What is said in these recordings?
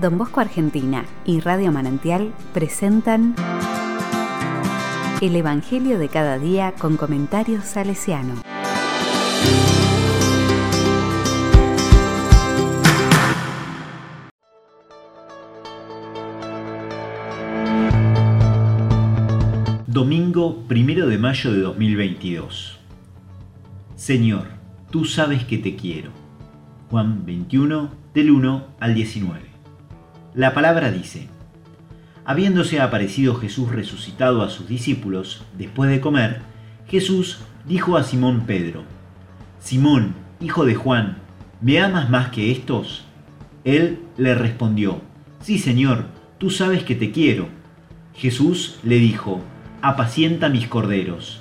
Don Bosco Argentina y Radio Manantial presentan El Evangelio de cada día con comentarios salesiano. Domingo 1 de mayo de 2022. Señor, tú sabes que te quiero. Juan 21, del 1 al 19. La palabra dice, Habiéndose aparecido Jesús resucitado a sus discípulos, después de comer, Jesús dijo a Simón Pedro, Simón, hijo de Juan, ¿me amas más que estos? Él le respondió, Sí, Señor, tú sabes que te quiero. Jesús le dijo, apacienta mis corderos.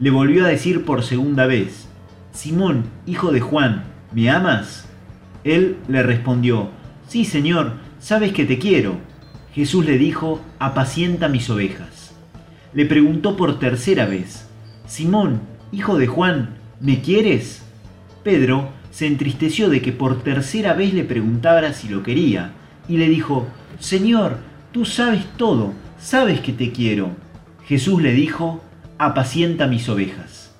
Le volvió a decir por segunda vez, Simón, hijo de Juan, ¿me amas? Él le respondió, Sí, Señor, sabes que te quiero. Jesús le dijo, apacienta mis ovejas. Le preguntó por tercera vez, Simón, hijo de Juan, ¿me quieres? Pedro se entristeció de que por tercera vez le preguntara si lo quería, y le dijo, Señor, tú sabes todo, sabes que te quiero. Jesús le dijo, apacienta mis ovejas.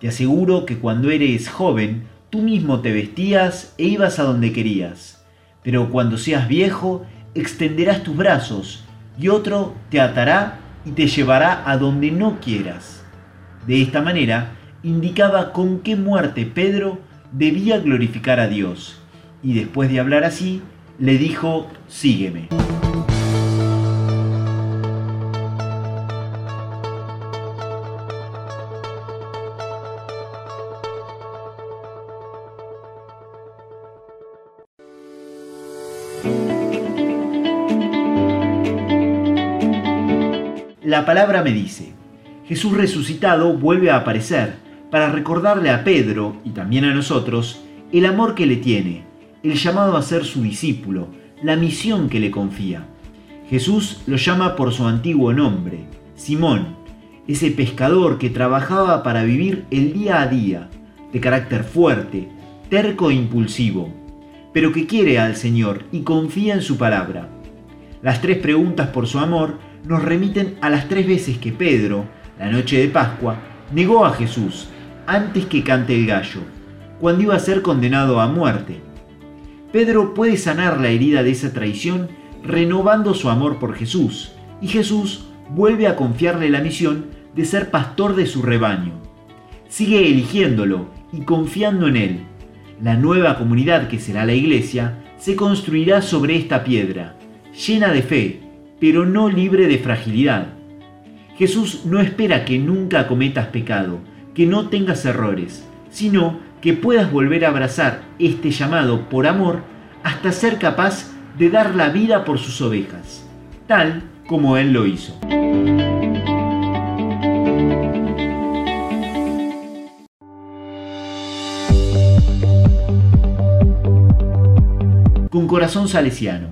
Te aseguro que cuando eres joven, tú mismo te vestías e ibas a donde querías, pero cuando seas viejo, extenderás tus brazos y otro te atará y te llevará a donde no quieras. De esta manera, indicaba con qué muerte Pedro debía glorificar a Dios, y después de hablar así, le dijo, sígueme. La palabra me dice, Jesús resucitado vuelve a aparecer para recordarle a Pedro y también a nosotros el amor que le tiene, el llamado a ser su discípulo, la misión que le confía. Jesús lo llama por su antiguo nombre, Simón, ese pescador que trabajaba para vivir el día a día, de carácter fuerte, terco e impulsivo, pero que quiere al Señor y confía en su palabra. Las tres preguntas por su amor nos remiten a las tres veces que Pedro, la noche de Pascua, negó a Jesús antes que cante el gallo, cuando iba a ser condenado a muerte. Pedro puede sanar la herida de esa traición renovando su amor por Jesús, y Jesús vuelve a confiarle la misión de ser pastor de su rebaño. Sigue eligiéndolo y confiando en él. La nueva comunidad que será la iglesia se construirá sobre esta piedra, llena de fe, pero no libre de fragilidad. Jesús no espera que nunca cometas pecado, que no tengas errores, sino que puedas volver a abrazar este llamado por amor hasta ser capaz de dar la vida por sus ovejas, tal como Él lo hizo. Corazón salesiano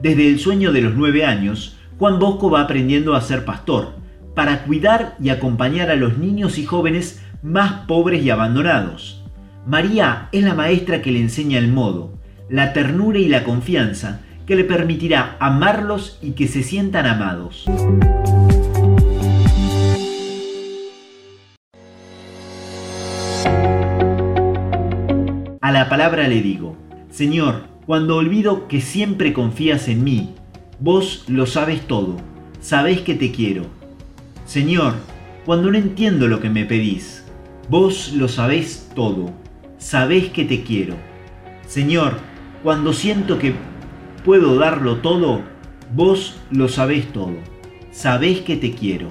desde el sueño de los nueve años, Juan Bosco va aprendiendo a ser pastor, para cuidar y acompañar a los niños y jóvenes más pobres y abandonados. María es la maestra que le enseña el modo, la ternura y la confianza que le permitirá amarlos y que se sientan amados. A la palabra le digo, Señor, cuando olvido que siempre confías en mí, vos lo sabes todo, sabés que te quiero. Señor, cuando no entiendo lo que me pedís, vos lo sabés todo, sabés que te quiero. Señor, cuando siento que puedo darlo todo, vos lo sabés todo, sabés que te quiero.